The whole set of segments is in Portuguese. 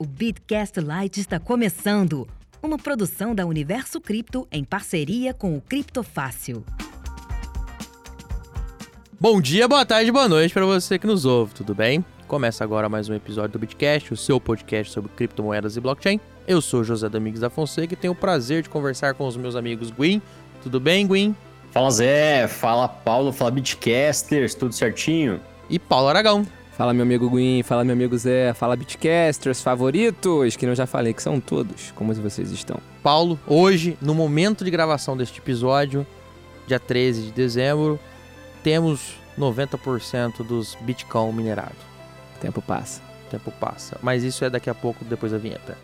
O Bitcast Lite está começando. Uma produção da Universo Cripto em parceria com o Criptofácil. Bom dia, boa tarde, boa noite para você que nos ouve, tudo bem? Começa agora mais um episódio do Bitcast, o seu podcast sobre criptomoedas e blockchain. Eu sou José Domingos da Fonseca e tenho o prazer de conversar com os meus amigos Gwyn. Tudo bem, Gwyn? Fala Zé, fala Paulo, fala Bitcasters, tudo certinho? E Paulo Aragão. Fala meu amigo Gwyn, fala meu amigo Zé, fala Bitcasters favoritos, que eu já falei que são todos. Como vocês estão? Paulo, hoje, no momento de gravação deste episódio, dia 13 de dezembro, temos 90% dos Bitcoin minerados. Tempo passa. Tempo passa. Mas isso é daqui a pouco, depois da vinheta.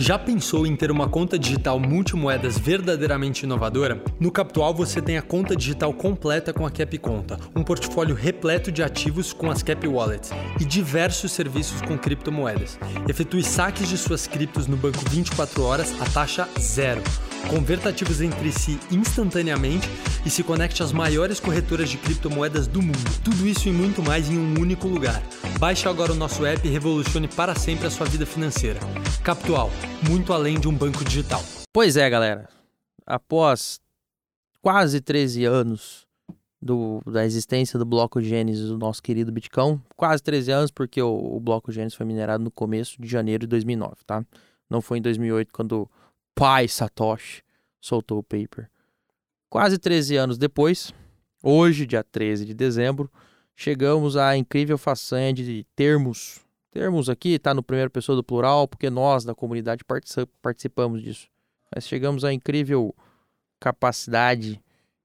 Já pensou em ter uma conta digital multimoedas verdadeiramente inovadora? No Capital você tem a conta digital completa com a Cap Conta, um portfólio repleto de ativos com as Cap Wallets e diversos serviços com criptomoedas. Efetue saques de suas criptos no banco 24 horas a taxa zero. Converta ativos entre si instantaneamente e se conecte às maiores corretoras de criptomoedas do mundo. Tudo isso e muito mais em um único lugar. Baixe agora o nosso app e revolucione para sempre a sua vida financeira. Capital, muito além de um banco digital. Pois é, galera. Após quase 13 anos do, da existência do bloco Gênesis do nosso querido Bitcoin, quase 13 anos porque o, o bloco Gênesis foi minerado no começo de janeiro de 2009, tá? Não foi em 2008 quando pai Satoshi soltou o paper. Quase 13 anos depois, hoje, dia 13 de dezembro, chegamos à incrível façanha de termos, termos aqui, está no primeiro pessoa do plural, porque nós da comunidade participamos disso. Mas chegamos à incrível capacidade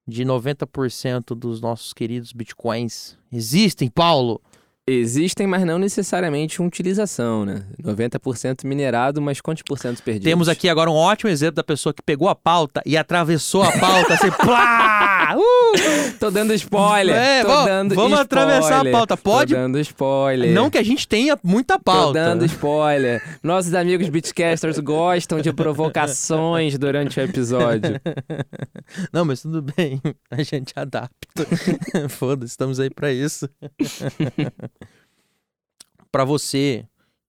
de 90% dos nossos queridos bitcoins existem, Paulo, Existem, mas não necessariamente uma utilização, né? 90% minerado, mas quantos por cento perdidos? Temos aqui agora um ótimo exemplo da pessoa que pegou a pauta e atravessou a pauta assim, plá! Uh! Tô dando spoiler. É, vamos, dando vamos spoiler. atravessar a pauta. Pode? Tô dando spoiler. Não que a gente tenha muita pauta. Tô dando spoiler. Nossos amigos Bitcasters gostam de provocações durante o episódio. Não, mas tudo bem. A gente adapta. Foda-se, estamos aí para isso. Para você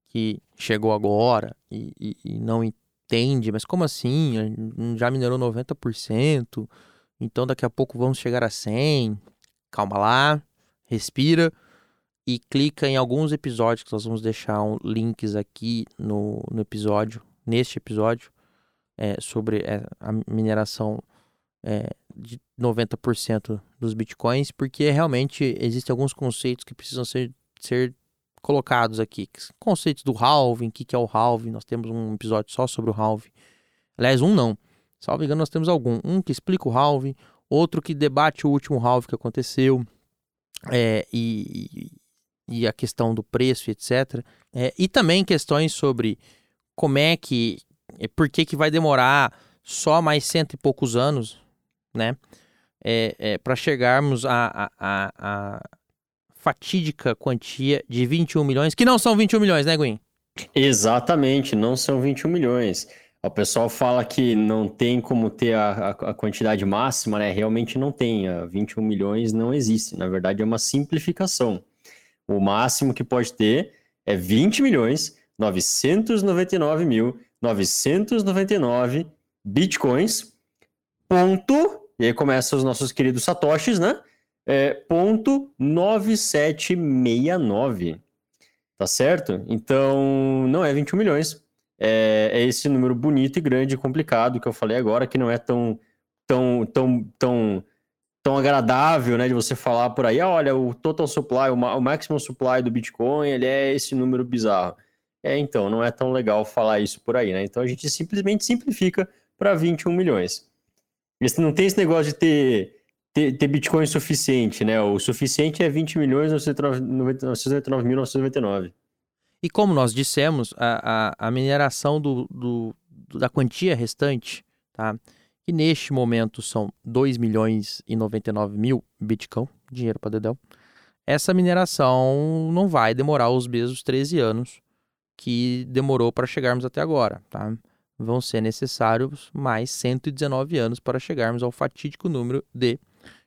que chegou agora e, e, e, não entende, mas como assim? Já minerou 90%, então daqui a pouco vamos chegar a 100%. Calma lá, respira e clica em alguns episódios que nós vamos deixar um, links aqui no, no episódio, neste episódio, é, sobre é, a mineração é, de 90% dos bitcoins, porque realmente existem alguns conceitos que precisam ser, ser colocados aqui. Conceitos do halving, o que, que é o halving, nós temos um episódio só sobre o halving. Aliás, um não. Salvo engano, nós temos algum. Um que explica o halving, outro que debate o último halving que aconteceu, é, e, e, a questão do preço, etc. É, e também questões sobre como é que, por que, que vai demorar só mais cento e poucos anos né? É, é, para chegarmos à, à, à, fatídica quantia de 21 milhões, que não são 21 milhões, né, Gwen? Exatamente, não são 21 milhões. O pessoal fala que não tem como ter a, a, quantidade máxima, né? Realmente não tem. A 21 milhões não existe. Na verdade, é uma simplificação. O máximo que pode ter é 20 milhões 999 mil 999 bitcoins, ponto e aí começam os nossos queridos satoshis, né? É, ponto 9769. Tá certo? Então, não é 21 milhões. É, é, esse número bonito e grande e complicado que eu falei agora, que não é tão, tão, tão, tão, tão agradável, né? De você falar por aí, ah, olha, o total supply, o, o maximum supply do Bitcoin, ele é esse número bizarro. É, então, não é tão legal falar isso por aí, né? Então, a gente simplesmente simplifica para 21 milhões. Não tem esse negócio de ter, ter, ter Bitcoin suficiente, né? O suficiente é 20 milhões 999.999. E como nós dissemos, a, a, a mineração do, do, da quantia restante, tá? que neste momento são 2 milhões e 99 mil Bitcoin, dinheiro para Dedel, essa mineração não vai demorar os mesmos 13 anos que demorou para chegarmos até agora. Tá? vão ser necessários mais 119 anos para chegarmos ao fatídico número de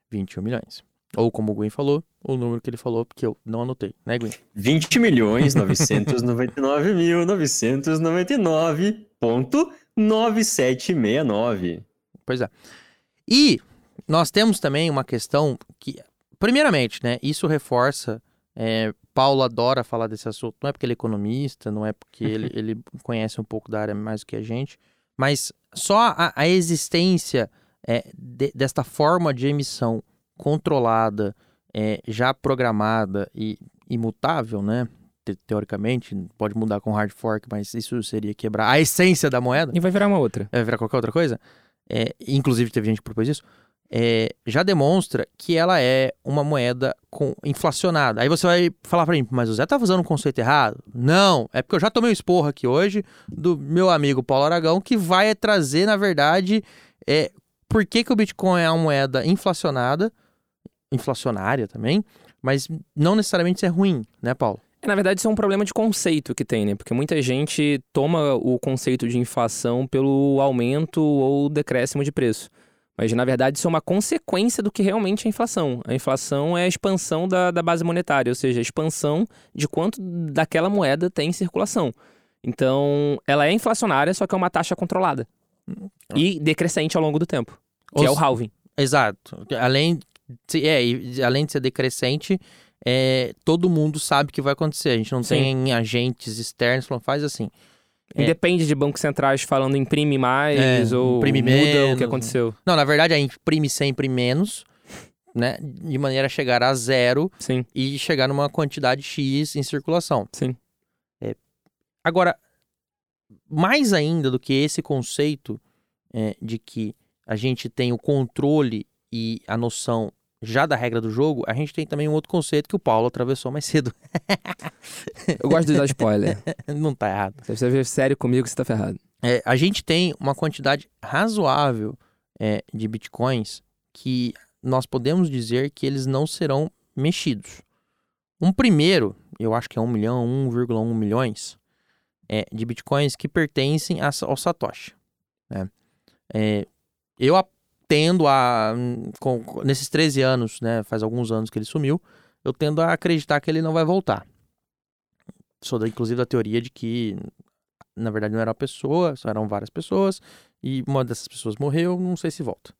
21 milhões. Ou como o Gwen falou, o número que ele falou, porque eu não anotei, né, Gwen? 20 milhões 999 mil 999.9769. Pois é. E nós temos também uma questão que, primeiramente, né, isso reforça. É, Paulo adora falar desse assunto, não é porque ele é economista, não é porque ele, ele conhece um pouco da área mais do que a gente, mas só a, a existência é, de, desta forma de emissão controlada, é, já programada e imutável, né? Te, teoricamente, pode mudar com hard fork, mas isso seria quebrar a essência da moeda. E vai virar uma outra. Vai virar qualquer outra coisa. É, inclusive, teve gente que propôs isso. É, já demonstra que ela é uma moeda com, inflacionada. Aí você vai falar para mim, mas o Zé tá usando um conceito errado? Não, é porque eu já tomei um esporro aqui hoje do meu amigo Paulo Aragão, que vai trazer, na verdade, é, por que, que o Bitcoin é uma moeda inflacionada, inflacionária também, mas não necessariamente isso é ruim, né, Paulo? Na verdade, isso é um problema de conceito que tem, né? Porque muita gente toma o conceito de inflação pelo aumento ou decréscimo de preço. Mas, na verdade, isso é uma consequência do que realmente é a inflação. A inflação é a expansão da, da base monetária, ou seja, a expansão de quanto daquela moeda tem em circulação. Então, ela é inflacionária, só que é uma taxa controlada. E decrescente ao longo do tempo, que Ou é o halving. Exato. Além, de- é, além de ser decrescente, é, todo mundo sabe que vai acontecer. A gente não Sim. tem agentes externos falando, faz assim. É. Independe de bancos centrais falando imprime mais É, ou imprime muda o menos. que aconteceu. Não, na verdade, a gente imprime sempre menos, né? De maneira a chegar a zero Sim, e chegar numa quantidade X em circulação. sim. Agora, mais ainda do que esse conceito é, de que a gente tem o controle e a noção já da regra do jogo, a gente tem também um outro conceito que o Paulo atravessou mais cedo. Eu gosto de dar spoiler. Não tá errado. Se você ver sério comigo, você tá ferrado. É, a gente tem uma quantidade razoável é, de bitcoins que nós podemos dizer que eles não serão mexidos. Um primeiro, eu acho que é 1 milhão, 1,1 milhões é, de bitcoins que pertencem a- ao Satoshi. né? É, eu tendo a. com- nesses 13 anos, né, faz alguns anos que ele sumiu, eu tendo a acreditar que ele não vai voltar. Sou da, inclusive da teoria de que na verdade não era uma pessoa, eram várias pessoas, e uma dessas pessoas morreu, não sei se volta.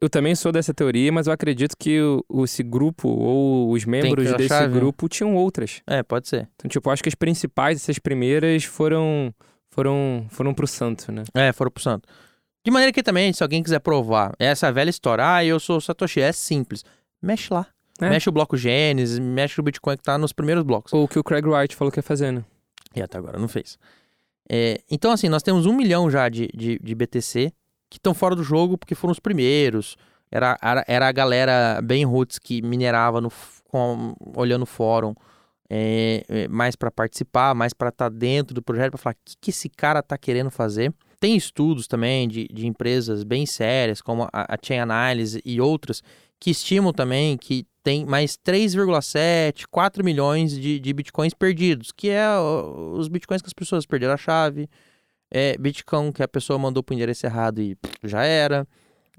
Eu também sou dessa teoria, mas eu acredito que o, esse grupo ou os membros desse chave. grupo tinham outras. É, pode ser. Então, tipo, eu acho que as principais, essas primeiras, foram foram foram pro santo, né? É, foram pro santo. De maneira que também, se alguém quiser provar essa velha história, ah, eu sou Satoshi, é simples. Mexe lá. É. Mexe o bloco Gênesis, mexe o Bitcoin que tá nos primeiros blocos. Ou o que o Craig Wright falou que ia fazer, né? E até agora não fez. É, então, assim, nós temos um milhão já de, de, de BTC que estão fora do jogo porque foram os primeiros. Era, era, era a galera bem roots que minerava no, com, olhando o fórum é, mais para participar, mais para estar dentro do projeto, para falar o que, que esse cara tá querendo fazer. Tem estudos também de, de empresas bem sérias, como a, a Chain Analysis e outras, que estimam também que tem mais 3,7, 4 milhões de, de bitcoins perdidos, que é os bitcoins que as pessoas perderam a chave, é bitcoin que a pessoa mandou para o endereço errado e pff, já era.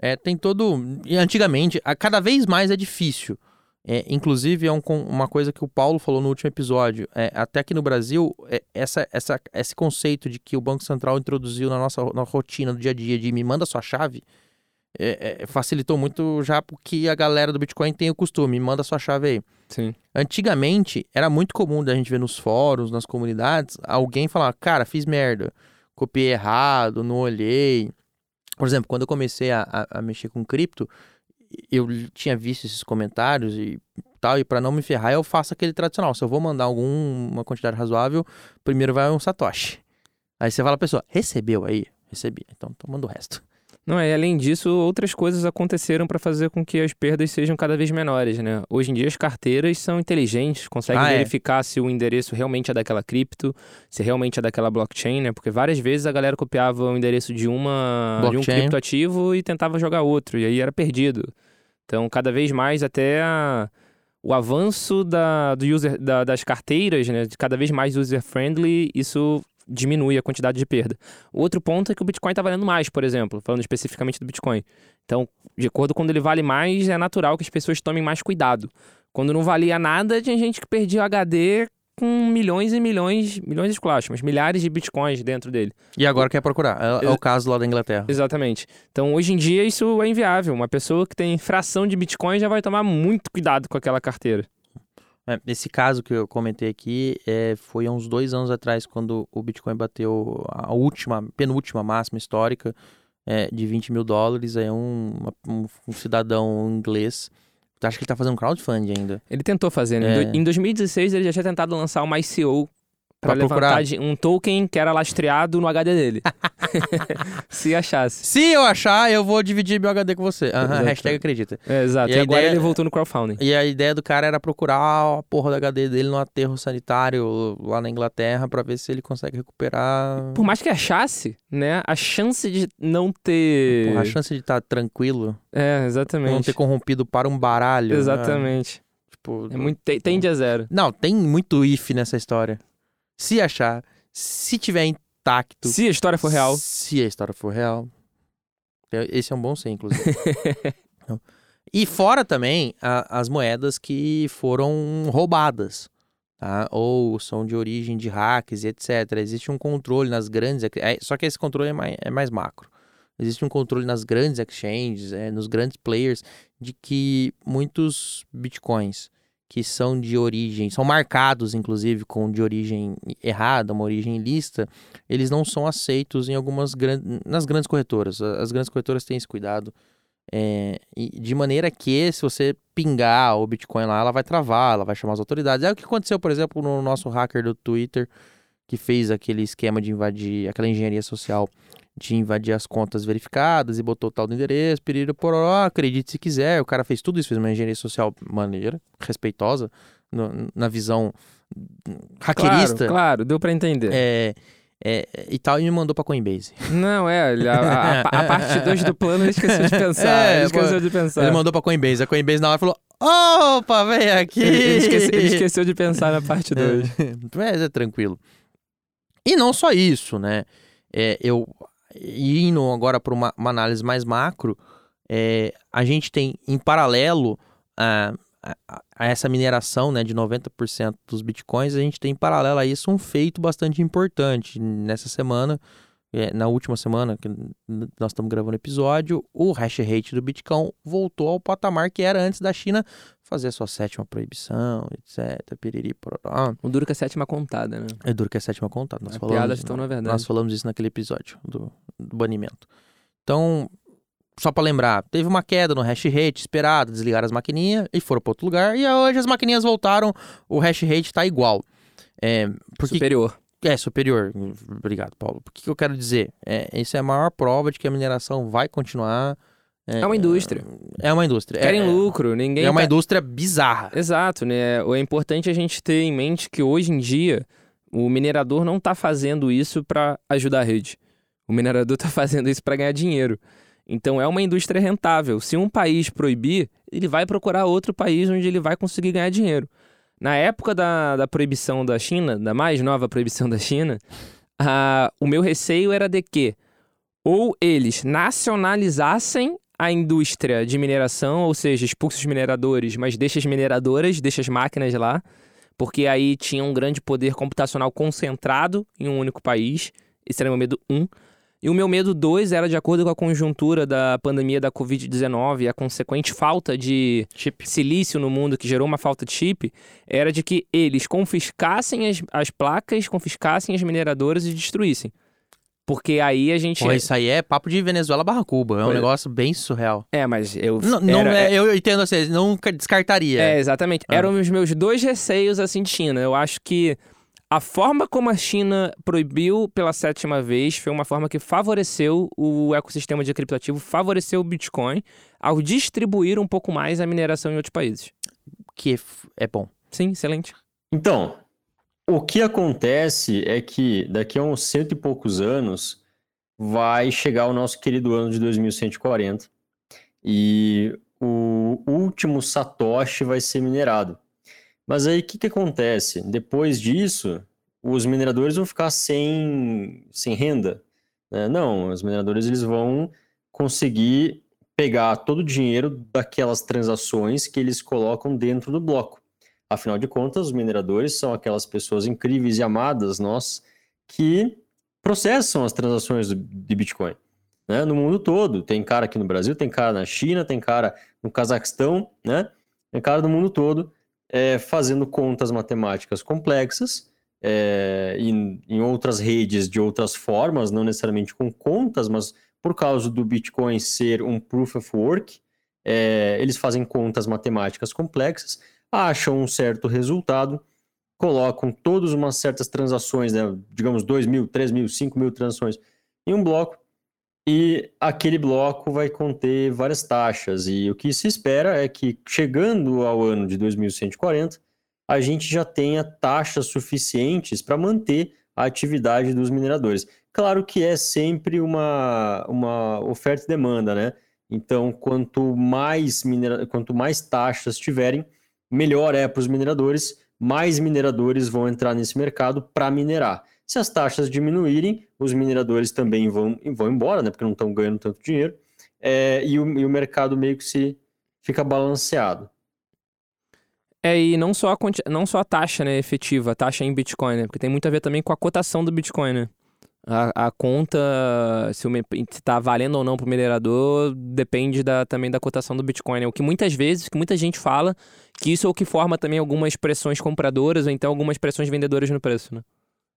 É, tem todo. E antigamente, a- cada vez mais é difícil. É, inclusive, é um uma coisa que o Paulo falou no último episódio. É, até que no Brasil, é, essa, essa, esse conceito de que o Banco Central introduziu na nossa na rotina do dia a dia de me manda sua chave, é, é, facilitou muito já porque a galera do Bitcoin tem o costume, me manda sua chave aí. Sim. Antigamente, era muito comum da gente ver nos fóruns, nas comunidades, alguém falar, cara, fiz merda, copiei errado, não olhei. Por exemplo, quando eu comecei a, a- a mexer com cripto, eu tinha visto esses comentários e tal, e para não me ferrar, eu faço aquele tradicional. Se eu vou mandar alguma quantidade razoável, primeiro vai um Satoshi. Aí você fala pessoa, recebeu aí? Recebi. Então, então manda o resto. Não, e além disso, outras coisas aconteceram para fazer com que as perdas sejam cada vez menores, né? Hoje em dia as carteiras são inteligentes, conseguem Ah, é. verificar se o endereço realmente é daquela cripto, se realmente é daquela blockchain, né? Porque várias vezes a galera copiava o endereço de uma de um Blockchain. criptoativo e tentava jogar outro, e aí era perdido. Então, cada vez mais até a- o avanço da, do user, da- das carteiras, né? De cada vez mais user-friendly, isso diminui a quantidade de perda. Outro ponto é que o Bitcoin está valendo mais, por exemplo, falando especificamente do Bitcoin. Então, de acordo com quando ele vale mais, é natural que as pessoas tomem mais cuidado. Quando não valia nada, tinha gente que perdia o HD com milhões e milhões, milhões de mas milhares de bitcoins dentro dele. E agora quer procurar. É, é o caso lá da Inglaterra. Exatamente. Então, hoje em dia, isso é inviável. Uma pessoa que tem fração de bitcoin já vai tomar muito cuidado com aquela carteira. É, esse caso que eu comentei aqui é, foi há uns dois anos atrás, quando o Bitcoin bateu a última, penúltima máxima histórica é, de 20 mil dólares. É um, um, um cidadão inglês Acho que ele tá fazendo crowdfunding ainda. Ele tentou fazer, né? É. Em 2016 ele já tinha tentado lançar uma ICO Pra, pra levantar um token que era lastreado no HD dele. Se achasse. Se eu achar, eu vou dividir meu HD com você. Uhum, hashtag acredita. É, exato. E, e agora ideia... ele voltou no crowdfunding. E a ideia do cara era procurar a porra do HD dele no aterro sanitário lá na Inglaterra para ver se ele consegue recuperar. Por mais que achasse, né? A chance de não ter. Porra, a chance de estar tá tranquilo. É, exatamente. Não ter corrompido para um baralho. Né? Exatamente. Né? Tipo, é muito, tende a zero. Não, tem muito if nessa história se achar, se tiver intacto. Se a história for real. Se a história for real. Esse é um bom sim, inclusive. e fora também a, as moedas que foram roubadas. Tá? Ou são de origem de hacks e etc. Existe um controle nas grandes. É, só que esse controle é mais, é mais macro. Existe um controle nas grandes exchanges, é, nos grandes players, de que muitos bitcoins que são de origem, são marcados inclusive com de origem errada, uma origem lista, eles não são aceitos em algumas grandes, nas grandes corretoras. As grandes corretoras têm esse cuidado. É, de maneira que se você pingar o Bitcoin lá, ela vai travar, ela vai chamar as autoridades. É o que aconteceu, por exemplo, no nosso hacker do Twitter, que fez aquele esquema de invadir, aquela engenharia social de invadir as contas verificadas e botou tal do endereço, por pororó, acredite se quiser. O cara fez tudo isso, fez uma engenharia social maneira, respeitosa, no, na visão hackerista. Claro, claro deu para entender. É, é, e tal, e me mandou pra Coinbase. Não, é, a, a, a parte 2 do plano ele esqueceu de pensar. É, ele esqueceu de pensar. Ele mandou pra Coinbase. A Coinbase na hora falou: opa, vem aqui! Ele, ele, esqueceu, ele esqueceu, de pensar na parte 2. É, mas é tranquilo. E não só isso, né? É, eu e indo agora para uma, uma, análise mais macro, é, a gente tem em paralelo a, a, a, essa mineração né, de 90% dos bitcoins, a gente tem em paralelo a isso um feito bastante importante. Nessa semana, é, na última semana que nós estamos gravando o episódio, o hash rate do Bitcoin voltou ao patamar que era antes da China fazer a sua sétima proibição, etc. Piriri, pororó. O duro que é a sétima contada, né? É duro que é a sétima contada. Nós a falamos, piadas estão na verdade. Nós falamos isso naquele episódio do, do banimento. Então, só para lembrar, teve uma queda no hash rate esperada, desligaram as maquininhas e foram para outro lugar. E hoje as maquininhas voltaram, o hash rate está igual. É, porque, superior. É, superior. Obrigado, Paulo. Por que, que eu quero dizer? É, isso é a maior prova de que a mineração vai continuar é, é uma indústria. É uma indústria. Querem é, lucro, ninguém. É uma tá... indústria bizarra. Exato, né? É importante a gente ter em mente que hoje em dia o minerador não está fazendo isso para ajudar a rede. O minerador está fazendo isso para ganhar dinheiro. Então é uma indústria rentável. Se um país proibir, ele vai procurar outro país onde ele vai conseguir ganhar dinheiro. Na época da, da proibição da China, da mais nova proibição da China, a, o meu receio era de que ou eles nacionalizassem a indústria de mineração, ou seja, expulsa os mineradores, mas deixa as mineradoras, deixa as máquinas lá, porque aí tinha um grande poder computacional concentrado em um único país. Esse era o meu medo 1. Um. E o meu medo 2 era de acordo com a conjuntura da pandemia da Covid-19 e a consequente falta de chip. silício no mundo, que gerou uma falta de chip, era de que eles confiscassem as, as placas, confiscassem as mineradoras e destruíssem. Porque aí a gente. Pô, isso aí é papo de Venezuela barra Cuba. É um negócio bem surreal. É, mas eu. Não, não era... é, eu entendo assim, nunca descartaria. É, exatamente. Ah. Eram os meus dois receios assim de China. Eu acho que a forma como a China proibiu pela sétima vez foi uma forma que favoreceu o ecossistema de criptoativo, favoreceu o Bitcoin ao distribuir um pouco mais a mineração em outros países. Que é bom. Sim, excelente. Então, o que acontece é que daqui a uns cento e poucos anos vai chegar o nosso querido ano de 2140 e o último Satoshi vai ser minerado. Mas aí o que, que acontece? Depois disso, os mineradores vão ficar sem, sem renda. Né? Não, os mineradores eles vão conseguir pegar todo o dinheiro daquelas transações que eles colocam dentro do bloco. Afinal de contas, os mineradores são aquelas pessoas incríveis e amadas nós que processam as transações de Bitcoin. Né? No mundo todo. Tem cara aqui no Brasil, tem cara na China, tem cara no Cazaquistão, né? tem cara no mundo todo é, fazendo contas matemáticas complexas é, em, em outras redes de outras formas, não necessariamente com contas, mas por causa do Bitcoin ser um proof of work, é, eles fazem contas matemáticas complexas, acham um certo resultado, colocam todas umas certas transações, né, digamos 2 mil, 3 mil, 5 mil transações em um bloco, e aquele bloco vai conter várias taxas. E o que se espera é que, chegando ao ano de 2140, a gente já tenha taxas suficientes para manter a atividade dos mineradores. Claro que é sempre uma, uma oferta e demanda, né? Então, quanto mais, minera... quanto mais taxas tiverem, melhor é para os mineradores, mais mineradores vão entrar nesse mercado para minerar. Se as taxas diminuírem, os mineradores também vão, vão embora, né? Porque não estão ganhando tanto dinheiro, é, e, o, e o mercado meio que se fica balanceado. É, e não só a, não só a taxa né, efetiva, a taxa em Bitcoin, né? Porque tem muito a ver também com a cotação do Bitcoin, né? A, a conta, se está valendo ou não para o minerador, depende da, também da cotação do Bitcoin. Né? O que muitas vezes, que muita gente fala, que isso é o que forma também algumas pressões compradoras ou então algumas pressões vendedoras no preço, né?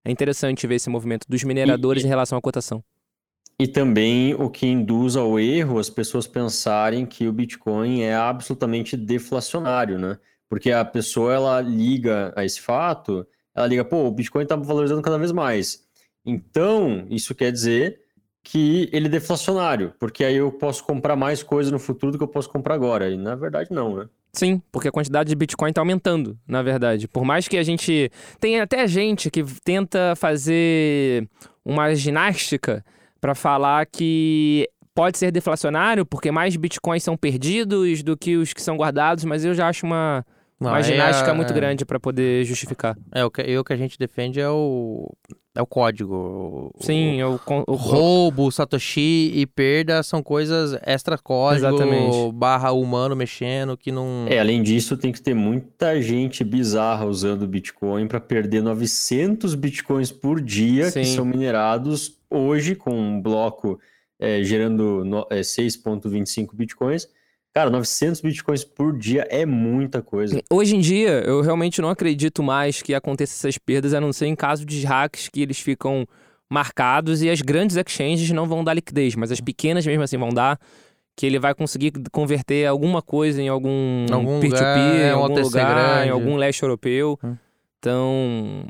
É interessante ver esse movimento dos mineradores e, em relação à cotação. E também o que induz ao erro as pessoas pensarem que o Bitcoin é absolutamente deflacionário, né? Porque a pessoa ela liga a esse fato, ela liga, pô, o Bitcoin está valorizando cada vez mais. Então, isso quer dizer que ele é deflacionário, porque aí eu posso comprar mais coisa no futuro do que eu posso comprar agora. E na verdade, não, né? Sim, porque a quantidade de Bitcoin está aumentando, na verdade. Por mais que a gente. Tem até gente que tenta fazer uma ginástica para falar que pode ser deflacionário, porque mais Bitcoins são perdidos do que os que são guardados, mas eu já acho uma uma ginástica é, muito é... grande para poder justificar. É, o que, o que a gente defende é o, é o código. Sim, o, é o, o roubo, satoshi e perda são coisas extra código Exatamente. barra humano mexendo que não. É, além disso, tem que ter muita gente bizarra usando Bitcoin para perder 900 Bitcoins por dia Sim. que são minerados hoje com um bloco é, gerando é, 6,25 Bitcoins Cara, 900 bitcoins por dia é muita coisa. Hoje em dia, eu realmente não acredito mais que aconteça essas perdas, a não ser em caso de hacks que eles ficam marcados e as grandes exchanges não vão dar liquidez, mas as pequenas mesmo assim vão dar que ele vai conseguir converter alguma coisa em algum peer-to-peer, em algum lugar, grande. em algum leste europeu. Hum. Então,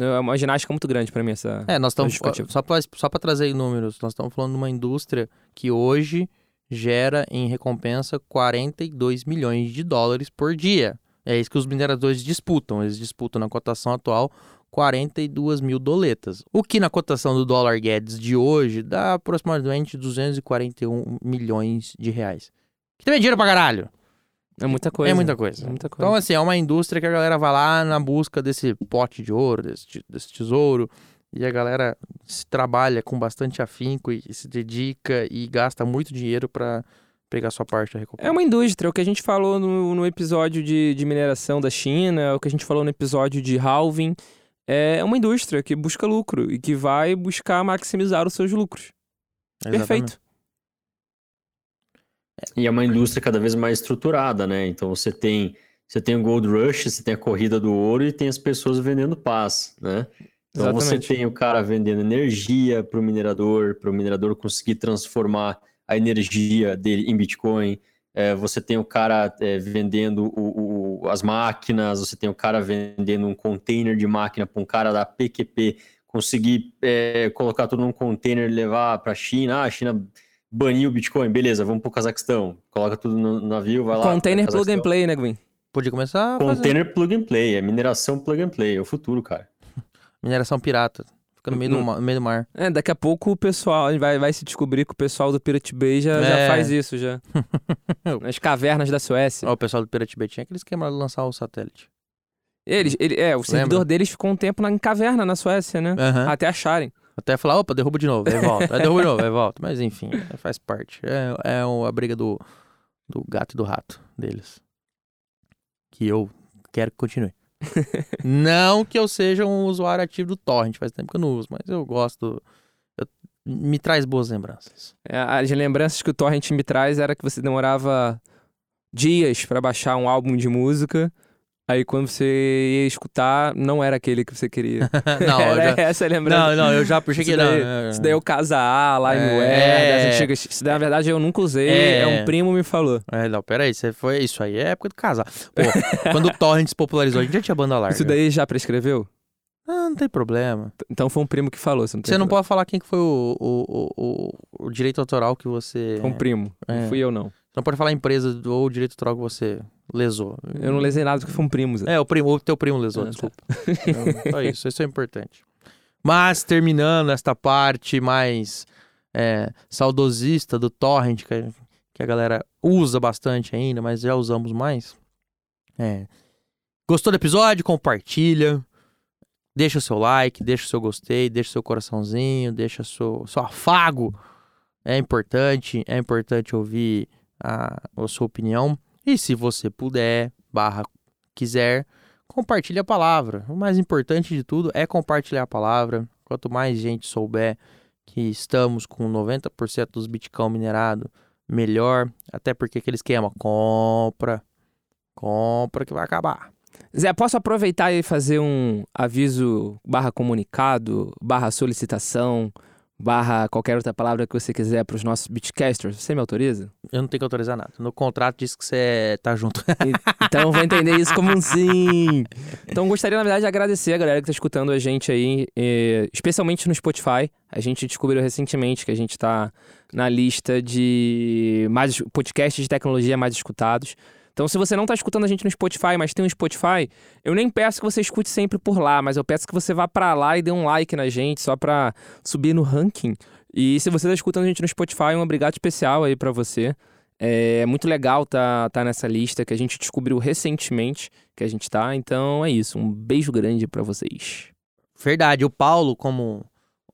é uma ginástica muito grande para mim essa. É, nós estamos só para só para trazer números, nós estamos falando de uma indústria que hoje gera em recompensa 42 milhões de dólares por dia. É isso que os mineradores disputam. Eles disputam na cotação atual 42 mil doletas. O que na cotação do dólar Guedes de hoje dá aproximadamente 241 milhões de reais. Que também é dinheiro pra caralho. É muita coisa. É muita coisa. É muita coisa. Então, assim, é uma indústria que a galera vai lá na busca desse pote de ouro, desse, desse tesouro. E a galera se trabalha com bastante afinco e se dedica e gasta muito dinheiro para pegar sua parte da recompensa. É uma indústria, o que a gente falou no, no episódio de, de mineração da China, o que a gente falou no episódio de halving, é uma indústria que busca lucro e que vai buscar maximizar os seus lucros. Exatamente. Perfeito. E é uma indústria cada vez mais estruturada, né? Então você tem você tem o Gold Rush, você tem a corrida do ouro e tem as pessoas vendendo paz, né? Então Exatamente. você tem o cara vendendo energia para o minerador, para o minerador conseguir transformar a energia dele em Bitcoin. É, você tem o cara é, vendendo o, o, as máquinas, você tem o cara vendendo um container de máquina para um cara da PQP conseguir é, colocar tudo num container e levar para a China. Ah, a China baniu o Bitcoin, beleza, vamos para o Cazaquistão. Coloca tudo no navio, vai lá. Container plug and play, né, Gwen? Podia começar. Container plug and play, é mineração plug and play, é o futuro, cara. Mineração pirata. Fica no meio, do, no meio do mar. É, daqui a pouco o pessoal vai, vai se descobrir que o pessoal do Pirate Bay já, é. já faz isso já. Nas cavernas da Suécia. Ó, o pessoal do Pirate Bay tinha aquele esquema de lançar o satélite. Eles, ele, é, o servidor deles ficou um tempo na, em caverna na Suécia, né? Uhum. Até acharem. Até falar, opa, derruba de novo, aí volta. Aí derruba de novo, aí volta. Mas enfim, faz parte. É, é a briga do, do gato e do rato deles. Que eu quero que continue. Não que eu seja um usuário ativo do torrent, faz tempo que eu não uso, mas eu gosto. eu- me traz boas lembranças. É, As lembranças que o Torrent me traz era que você demorava dias pra baixar um álbum de música. Aí quando você ia escutar, não era aquele que você queria. não, era já, essa lembrança. não, não, eu já puxei que não. daí- é, Isso daí é o Casa A, Limeware, É. das antigas. Isso daí, na verdade, eu nunca usei. É, É. um primo me falou. É, não, peraí, você foi. Isso aí é época do casar. Pô, quando o Torrent se popularizou, a gente já tinha banda larga. Isso daí já prescreveu? Ah, não tem problema. Então foi um primo que falou. Você não, Você não pode falar quem que foi o, o, o, o, o direito autoral que você. Foi um primo. É. Não fui eu, não. Não pode falar empresa ou direito autoral que você lesou. Eu não lesei nada porque foi um primo. Zé. É, o, primo, o teu primo lesou, Ah, tá. desculpa. Então, só isso, isso é importante. Mas, terminando esta parte mais é, saudosista do torrent, que, a- que a galera usa bastante ainda, mas já usamos mais. É. Gostou do episódio? Compartilha. Deixa o seu like, deixa o seu gostei, deixa o seu coraçãozinho, deixa o seu, seu afago. É importante, é importante ouvir a, a sua opinião. E se você puder, barra quiser, compartilhe a palavra. O mais importante de tudo é compartilhar a palavra. Quanto mais gente souber que estamos com 90% dos Bitcoin minerado, melhor. Até porque aquele esquema, compra, compra que vai acabar. Zé, posso aproveitar e fazer um aviso barra comunicado, barra solicitação, barra qualquer outra palavra que você quiser para os nossos Bitcasters? Você me autoriza? Eu não tenho que autorizar nada. No contrato diz que você tá junto. Então vou entender isso como um sim. Então gostaria, na verdade, de agradecer a galera que está escutando a gente aí, especialmente no Spotify. A gente descobriu recentemente que a gente está na lista de mais podcasts de tecnologia mais escutados. Então, se você não está escutando a gente no Spotify, mas tem um Spotify, eu nem peço que você escute sempre por lá, mas eu peço que você vá para lá e dê um like na gente, só para subir no ranking. E se você está escutando a gente no Spotify, um obrigado especial aí para você. É muito legal tá, tá nessa lista que a gente descobriu recentemente que a gente tá. Então é isso. Um beijo grande pra vocês. Verdade, o Paulo, como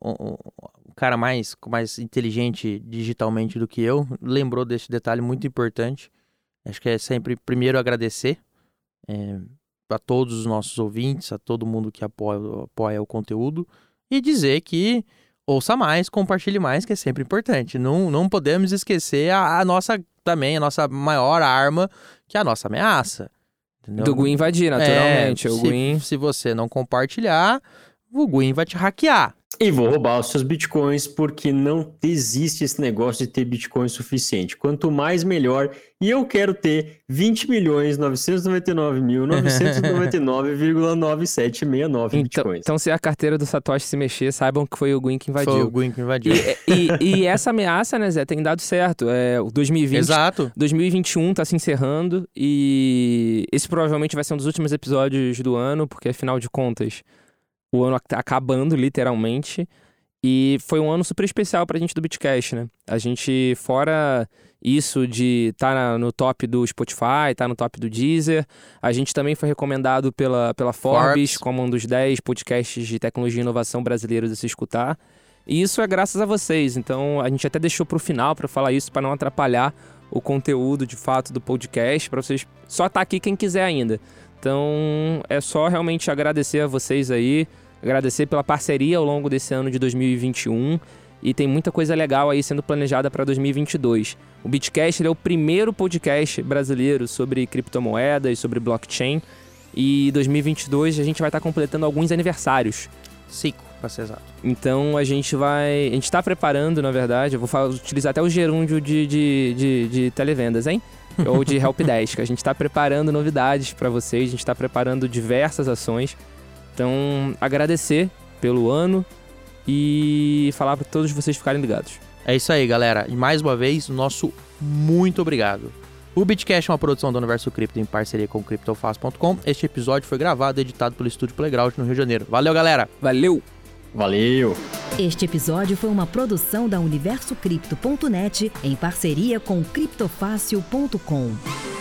o- o cara mais, mais inteligente digitalmente do que eu, lembrou desse detalhe muito importante. Acho que é sempre, primeiro, agradecer é, a todos os nossos ouvintes, a todo mundo que apoia, apoia o conteúdo, e dizer que ouça mais, compartilhe mais, que é sempre importante. Não, não podemos esquecer a, a nossa, também, a nossa maior arma, que é a nossa ameaça. Entendeu? Do Gui invadir, naturalmente. É, o se, Gui. se você não compartilhar, o Gwyn vai te hackear. E vou roubar os seus bitcoins porque não existe esse negócio de ter bitcoin suficiente. Quanto mais, melhor. E eu quero ter 20 milhões 999 mil 999,9769 Então, bitcoins. então, se a carteira do Satoshi se mexer, saibam que foi o Gui que Foi o invadiu. Gwyn que invadiu. E, e- e essa ameaça, né, Zé, tem dado certo. É, o 2020 Exato. 2021 tá se encerrando e esse provavelmente vai ser um dos últimos episódios do ano, porque afinal de contas, o ano acabando literalmente. E foi um ano super especial pra gente do Bitcast, né? A gente, fora isso de estar tá no top do Spotify, tá no top do Deezer, a gente também foi recomendado pela, pela Forbes, Forbes. como um dos 10 podcasts de tecnologia e inovação brasileiros a se escutar. E isso é graças a vocês. Então a gente até deixou pro final pra falar isso, pra não atrapalhar o conteúdo de fato do podcast, pra vocês só tá aqui quem quiser ainda. Então é só realmente agradecer a vocês aí, agradecer pela parceria ao longo desse ano de 2021 e tem muita coisa legal aí sendo planejada para 2022. O Bitcast é o primeiro podcast brasileiro sobre criptomoedas, sobre blockchain e 2022 a gente vai estar completando alguns aniversários. Cinco, pra ser exato. Então a gente vai. A gente tá preparando, na verdade. Eu vou utilizar até o gerúndio de, de, de, de televendas, hein? Ou de Helpdesk. A gente tá preparando novidades para vocês, a gente tá preparando diversas ações. Então, agradecer pelo ano e falar para todos vocês ficarem ligados. É isso aí, galera. E mais uma vez, nosso muito obrigado. O Bitcast é uma produção do Universo Cripto em parceria com o CryptoFast.com. Este episódio foi gravado e editado pelo Estúdio Playground no Rio de Janeiro. Valeu, galera! Valeu! Valeu! Este episódio foi uma produção da UniversoCripto.net em parceria com CryptoFácil.com.